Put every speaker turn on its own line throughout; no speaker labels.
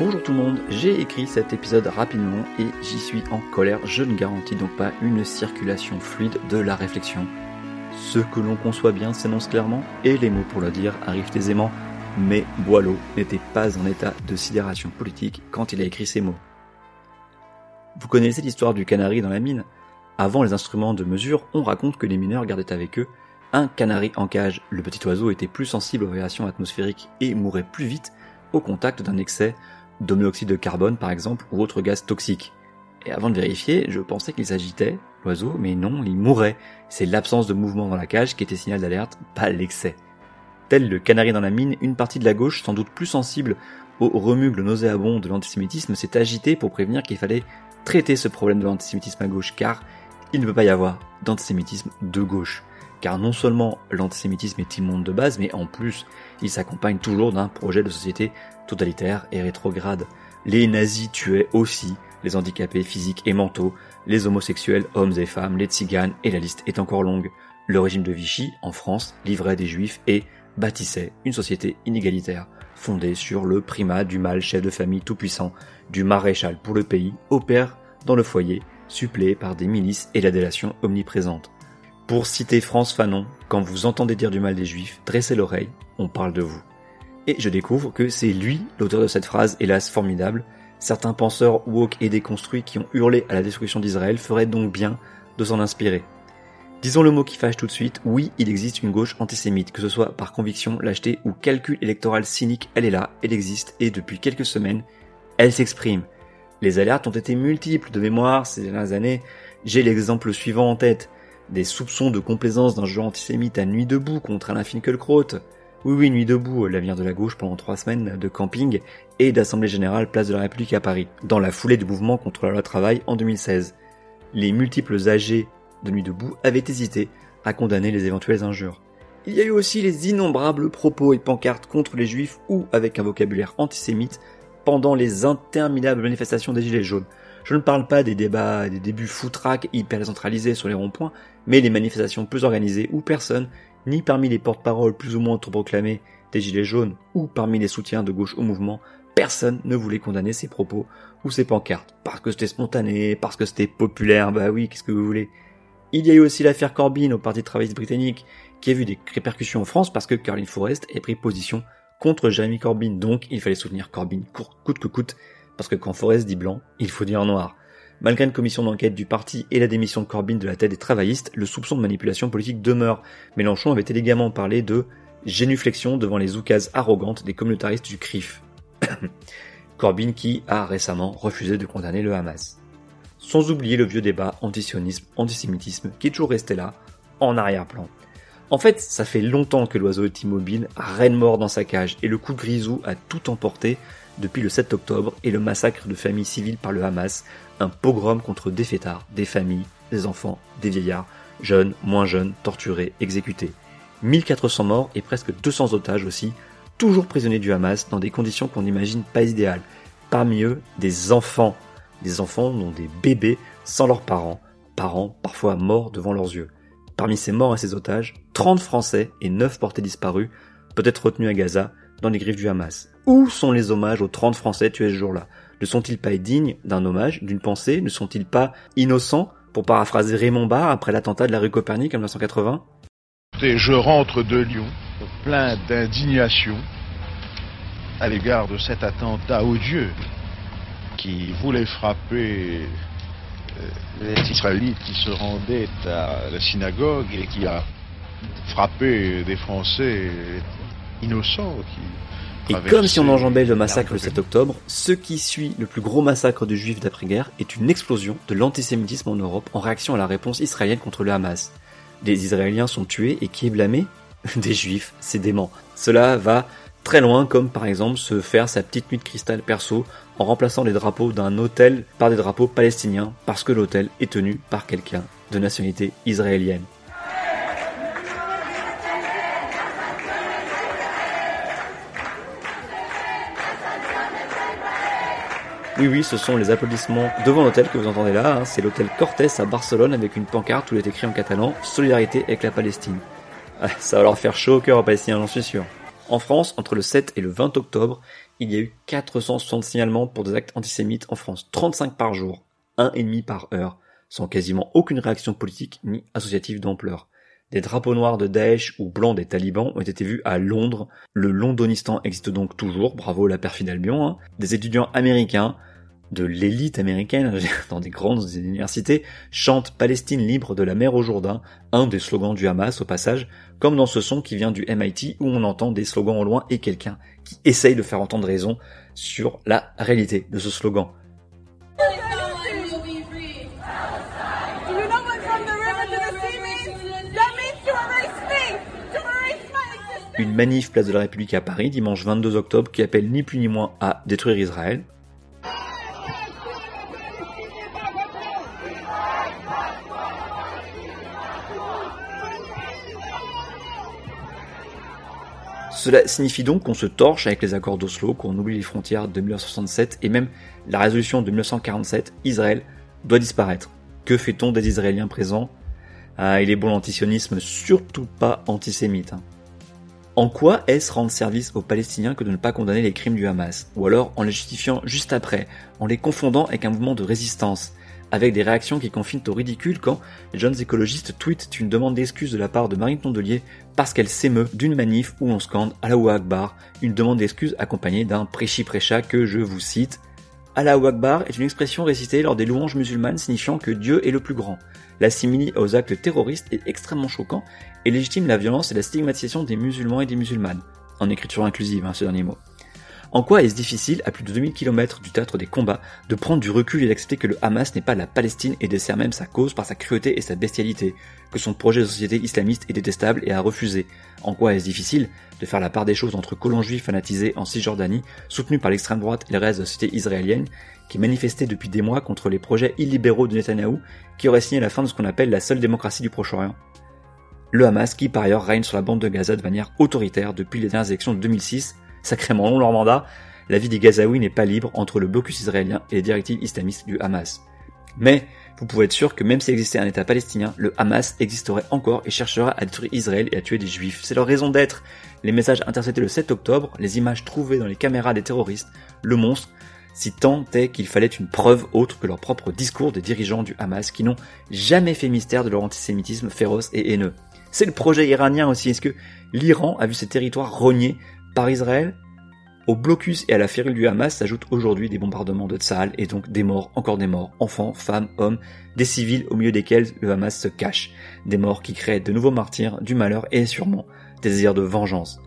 Bonjour tout le monde, j'ai écrit cet épisode rapidement et j'y suis en colère. Je ne garantis donc pas une circulation fluide de la réflexion. Ce que l'on conçoit bien s'énonce clairement et les mots pour le dire arrivent aisément. Mais Boileau n'était pas en état de sidération politique quand il a écrit ces mots. Vous connaissez l'histoire du canari dans la mine Avant les instruments de mesure, on raconte que les mineurs gardaient avec eux un canari en cage. Le petit oiseau était plus sensible aux variations atmosphériques et mourait plus vite au contact d'un excès d'homoxyde de carbone par exemple, ou autre gaz toxique. Et avant de vérifier, je pensais qu'il s'agitait, l'oiseau, mais non, il mourait. C'est l'absence de mouvement dans la cage qui était signal d'alerte, pas l'excès. Tel le canari dans la mine, une partie de la gauche, sans doute plus sensible au remugle nauséabond de l'antisémitisme, s'est agitée pour prévenir qu'il fallait traiter ce problème de l'antisémitisme à gauche, car il ne peut pas y avoir d'antisémitisme de gauche. Car non seulement l'antisémitisme est immonde de base, mais en plus, il s'accompagne toujours d'un projet de société totalitaire et rétrograde. Les nazis tuaient aussi les handicapés physiques et mentaux, les homosexuels, hommes et femmes, les tziganes, et la liste est encore longue. Le régime de Vichy, en France, livrait des juifs et bâtissait une société inégalitaire, fondée sur le primat du mâle chef de famille tout-puissant, du maréchal pour le pays, au père dans le foyer, suppléé par des milices et la délation omniprésente. Pour citer France Fanon, quand vous entendez dire du mal des juifs, dressez l'oreille, on parle de vous. Et je découvre que c'est lui l'auteur de cette phrase, hélas formidable. Certains penseurs woke et déconstruits qui ont hurlé à la destruction d'Israël feraient donc bien de s'en inspirer. Disons le mot qui fâche tout de suite, oui, il existe une gauche antisémite, que ce soit par conviction, lâcheté ou calcul électoral cynique, elle est là, elle existe, et depuis quelques semaines, elle s'exprime. Les alertes ont été multiples de mémoire ces dernières années, j'ai l'exemple suivant en tête des soupçons de complaisance d'un jeu antisémite à nuit debout contre Alain Finkielkraut. Oui, oui, nuit debout, l'avenir de la gauche pendant trois semaines de camping et d'Assemblée Générale Place de la République à Paris, dans la foulée du mouvement contre la loi travail en 2016. Les multiples âgés de nuit debout avaient hésité à condamner les éventuelles injures. Il y a eu aussi les innombrables propos et pancartes contre les juifs ou avec un vocabulaire antisémite pendant les interminables manifestations des Gilets jaunes, je ne parle pas des débats, des débuts foutraques hyper centralisés sur les ronds-points, mais des manifestations plus organisées où personne, ni parmi les porte-paroles plus ou moins proclamés des Gilets jaunes, ou parmi les soutiens de gauche au mouvement, personne ne voulait condamner ces propos ou ces pancartes. Parce que c'était spontané, parce que c'était populaire, bah oui, qu'est-ce que vous voulez. Il y a eu aussi l'affaire Corbyn au Parti travailliste britannique, qui a vu des répercussions en France parce que Caroline Forrest a pris position contre Jeremy Corbyn, donc il fallait soutenir Corbyn coûte que coûte, parce que quand Forrest dit blanc, il faut dire noir. Malgré une commission d'enquête du parti et la démission de Corbyn de la tête des travaillistes, le soupçon de manipulation politique demeure. Mélenchon avait élégamment parlé de génuflexion devant les oukases arrogantes des communautaristes du CRIF. Corbyn qui a récemment refusé de condamner le Hamas. Sans oublier le vieux débat antisionisme, antisémitisme qui est toujours resté là, en arrière-plan. En fait, ça fait longtemps que l'oiseau est immobile, reine mort dans sa cage, et le coup grisou a tout emporté depuis le 7 octobre et le massacre de familles civiles par le Hamas, un pogrom contre des fêtards, des familles, des enfants, des vieillards, jeunes, moins jeunes, torturés, exécutés. 1400 morts et presque 200 otages aussi, toujours prisonniers du Hamas dans des conditions qu'on n'imagine pas idéales. Parmi eux, des enfants, des enfants dont des bébés sans leurs parents, parents parfois morts devant leurs yeux. Parmi ces morts et ces otages, 30 Français et 9 portés disparus, peut-être retenus à Gaza, dans les griffes du Hamas. Où sont les hommages aux 30 Français tués ce jour-là? Ne sont-ils pas dignes d'un hommage, d'une pensée? Ne sont-ils pas innocents, pour paraphraser Raymond Barre après l'attentat de la rue Copernic en 1980
Je rentre de Lyon, plein d'indignation à l'égard de cet attentat odieux qui voulait frapper euh, les Israélites qui se rendaient à la synagogue et qui a frappé des Français innocents qui
et comme si on enjambait le massacre le 7 octobre, ce qui suit le plus gros massacre de juifs d'après-guerre est une explosion de l'antisémitisme en Europe en réaction à la réponse israélienne contre le Hamas. Des Israéliens sont tués et qui est blâmé? Des juifs, c'est dément. Cela va très loin comme par exemple se faire sa petite nuit de cristal perso en remplaçant les drapeaux d'un hôtel par des drapeaux palestiniens parce que l'hôtel est tenu par quelqu'un de nationalité israélienne. Oui, oui, ce sont les applaudissements devant l'hôtel que vous entendez là. Hein. C'est l'hôtel Cortés à Barcelone avec une pancarte où il est écrit en catalan Solidarité avec la Palestine. Ah, ça va leur faire chaud au cœur aux Palestiniens, j'en suis sûr. En France, entre le 7 et le 20 octobre, il y a eu 460 signalements pour des actes antisémites en France, 35 par jour, un et demi par heure, sans quasiment aucune réaction politique ni associative d'ampleur. Des drapeaux noirs de Daesh ou blancs des talibans ont été vus à Londres. Le Londonistan existe donc toujours, bravo la perfide Albion. Hein. Des étudiants américains de l'élite américaine dans des grandes universités chante Palestine libre de la mer au Jourdain, un des slogans du Hamas au passage, comme dans ce son qui vient du MIT où on entend des slogans au loin et quelqu'un qui essaye de faire entendre raison sur la réalité de ce slogan. Une manif place de la République à Paris dimanche 22 octobre qui appelle ni plus ni moins à détruire Israël, Cela signifie donc qu'on se torche avec les accords d'Oslo, qu'on oublie les frontières de 1967 et même la résolution de 1947, Israël doit disparaître. Que fait-on des Israéliens présents? Ah, il est bon l'antisionisme, surtout pas antisémite. Hein. En quoi est-ce rendre service aux Palestiniens que de ne pas condamner les crimes du Hamas? Ou alors en les justifiant juste après, en les confondant avec un mouvement de résistance? Avec des réactions qui confinent au ridicule quand les jeunes écologistes tweetent une demande d'excuse de la part de Marine Tondelier parce qu'elle s'émeut d'une manif où on scande Allahu Akbar, une demande d'excuse accompagnée d'un préchi précha que je vous cite. Allahu Akbar est une expression récitée lors des louanges musulmanes signifiant que Dieu est le plus grand. L'assimile aux actes terroristes est extrêmement choquant et légitime la violence et la stigmatisation des musulmans et des musulmanes. En écriture inclusive, hein, ce dernier mot. En quoi est-ce difficile, à plus de 2000 km du théâtre des combats, de prendre du recul et d'accepter que le Hamas n'est pas la Palestine et dessert même sa cause par sa cruauté et sa bestialité, que son projet de société islamiste est détestable et à refuser En quoi est-ce difficile de faire la part des choses entre colons juifs fanatisés en Cisjordanie, soutenus par l'extrême droite et le reste de la société israélienne, qui manifestait depuis des mois contre les projets illibéraux de Netanyahou, qui aurait signé la fin de ce qu'on appelle la seule démocratie du Proche-Orient? Le Hamas qui par ailleurs règne sur la bande de Gaza de manière autoritaire depuis les dernières élections de 2006 sacrément long leur mandat, la vie des Gazaouis n'est pas libre entre le blocus israélien et les directives islamistes du Hamas. Mais vous pouvez être sûr que même s'il existait un État palestinien, le Hamas existerait encore et cherchera à détruire Israël et à tuer des juifs. C'est leur raison d'être. Les messages interceptés le 7 octobre, les images trouvées dans les caméras des terroristes, le monstre, si tant est qu'il fallait une preuve autre que leur propre discours des dirigeants du Hamas qui n'ont jamais fait mystère de leur antisémitisme féroce et haineux. C'est le projet iranien aussi. Est-ce que l'Iran a vu ses territoires rognés par Israël, au blocus et à la férule du Hamas s'ajoutent aujourd'hui des bombardements de Tsahal et donc des morts, encore des morts, enfants, femmes, hommes, des civils au milieu desquels le Hamas se cache, des morts qui créent de nouveaux martyrs, du malheur et sûrement des désirs de vengeance.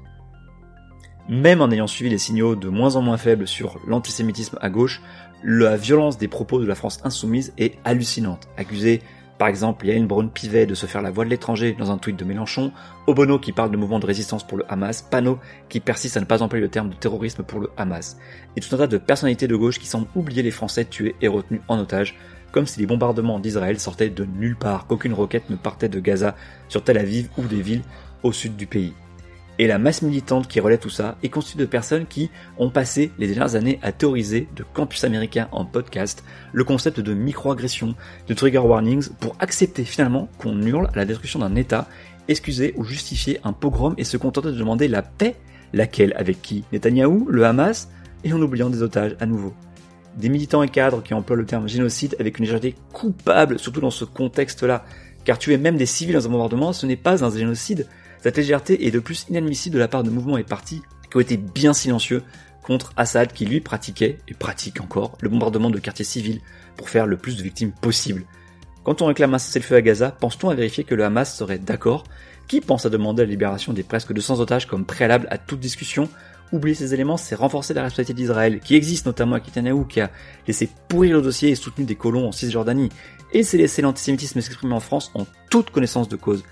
Même en ayant suivi les signaux de moins en moins faibles sur l'antisémitisme à gauche, la violence des propos de la France insoumise est hallucinante. Accusée par exemple, Yael Braun-Pivet de se faire la voix de l'étranger dans un tweet de Mélenchon, Obono qui parle de mouvement de résistance pour le Hamas, Pano qui persiste à ne pas employer le terme de terrorisme pour le Hamas, et tout un tas de personnalités de gauche qui semblent oublier les Français tués et retenus en otage, comme si les bombardements d'Israël sortaient de nulle part, qu'aucune roquette ne partait de Gaza sur Tel Aviv ou des villes au sud du pays. Et la masse militante qui relaie tout ça est constituée de personnes qui ont passé les dernières années à théoriser de campus américains en podcast le concept de microagression, de trigger warnings pour accepter finalement qu'on hurle à la destruction d'un État, excuser ou justifier un pogrom et se contenter de demander la paix, laquelle avec qui? Netanyahou, le Hamas, et en oubliant des otages à nouveau. Des militants et cadres qui emploient le terme génocide avec une légèreté coupable, surtout dans ce contexte-là, car tuer même des civils dans un bombardement, ce n'est pas un génocide, cette légèreté est de plus inadmissible de la part de mouvements et partis qui ont été bien silencieux contre Assad qui lui pratiquait, et pratique encore, le bombardement de quartiers civils pour faire le plus de victimes possible. Quand on réclame un cessez-le-feu à Gaza, pense-t-on à vérifier que le Hamas serait d'accord? Qui pense à demander la libération des presque 200 otages comme préalable à toute discussion? Oublier ces éléments, c'est renforcer la responsabilité d'Israël, qui existe notamment à Netanyahu, qui a laissé pourrir le dossier et soutenu des colons en Cisjordanie, et c'est laisser l'antisémitisme s'exprimer en France en toute connaissance de cause.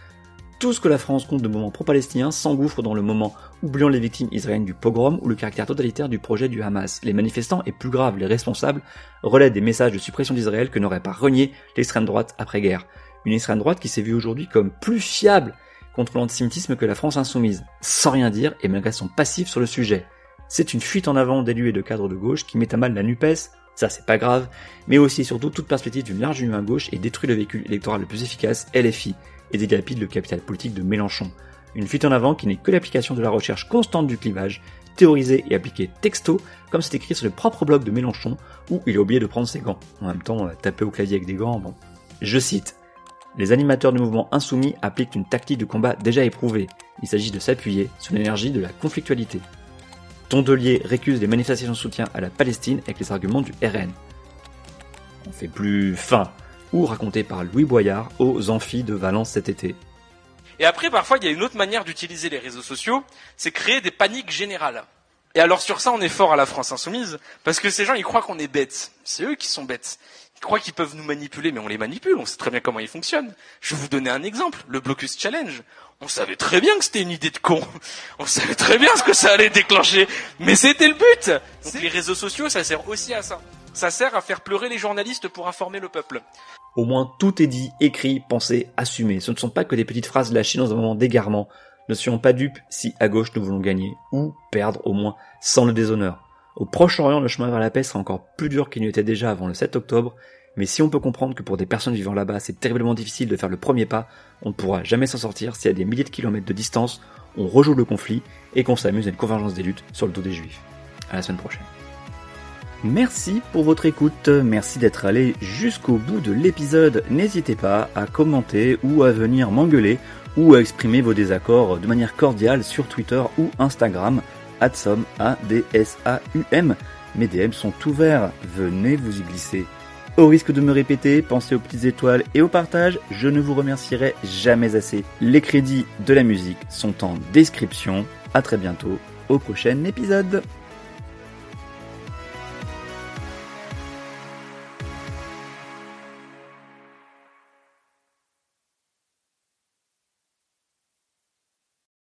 Tout ce que la France compte de moments pro-palestiniens s'engouffre dans le moment, oubliant les victimes israéliennes du pogrom ou le caractère totalitaire du projet du Hamas. Les manifestants et plus grave, les responsables relaient des messages de suppression d'Israël que n'aurait pas renié l'extrême droite après-guerre. Une extrême droite qui s'est vue aujourd'hui comme plus fiable contre l'antisémitisme que la France insoumise, sans rien dire et malgré son passif sur le sujet. C'est une fuite en avant d'élus et de cadres de gauche qui met à mal la NUPES, ça c'est pas grave, mais aussi et surtout toute perspective d'une large union à gauche et détruit le véhicule électoral le plus efficace, LFI, et dégapide le capital politique de Mélenchon. Une fuite en avant qui n'est que l'application de la recherche constante du clivage, théorisée et appliquée texto, comme c'est écrit sur le propre blog de Mélenchon, où il a oublié de prendre ses gants. En même temps, taper au clavier avec des gants, bon. Je cite. Les animateurs du mouvement insoumis appliquent une tactique de combat déjà éprouvée. Il s'agit de s'appuyer sur l'énergie de la conflictualité. Tondelier récuse les manifestations de soutien à la Palestine avec les arguments du RN. On fait plus fin, ou raconté par Louis Boyard aux amphis de Valence cet été.
Et après, parfois, il y a une autre manière d'utiliser les réseaux sociaux, c'est créer des paniques générales. Et alors sur ça, on est fort à la France insoumise, parce que ces gens, ils croient qu'on est bêtes. C'est eux qui sont bêtes. Ils croient qu'ils peuvent nous manipuler, mais on les manipule, on sait très bien comment ils fonctionnent. Je vais vous donner un exemple, le Blocus Challenge. On savait très bien que c'était une idée de con. On savait très bien ce que ça allait déclencher. Mais c'était le but. Donc les réseaux sociaux, ça sert aussi à ça. Ça sert à faire pleurer les journalistes pour informer le peuple.
Au moins tout est dit, écrit, pensé, assumé. Ce ne sont pas que des petites phrases lâchées dans un moment d'égarement. Ne soyons pas dupes si à gauche nous voulons gagner, ou perdre au moins sans le déshonneur. Au Proche-Orient, le chemin vers la paix sera encore plus dur qu'il n'était déjà avant le 7 octobre, mais si on peut comprendre que pour des personnes vivant là-bas c'est terriblement difficile de faire le premier pas, on ne pourra jamais s'en sortir si à des milliers de kilomètres de distance, on rejoue le conflit et qu'on s'amuse à une convergence des luttes sur le dos des juifs. À la semaine prochaine. Merci pour votre écoute, merci d'être allé jusqu'au bout de l'épisode. N'hésitez pas à commenter ou à venir m'engueuler ou à exprimer vos désaccords de manière cordiale sur Twitter ou Instagram, adsom, A-D-S-A-U-M. Mes DM sont ouverts, venez vous y glisser. Au risque de me répéter, pensez aux petites étoiles et au partage, je ne vous remercierai jamais assez. Les crédits de la musique sont en description. À très bientôt au prochain épisode.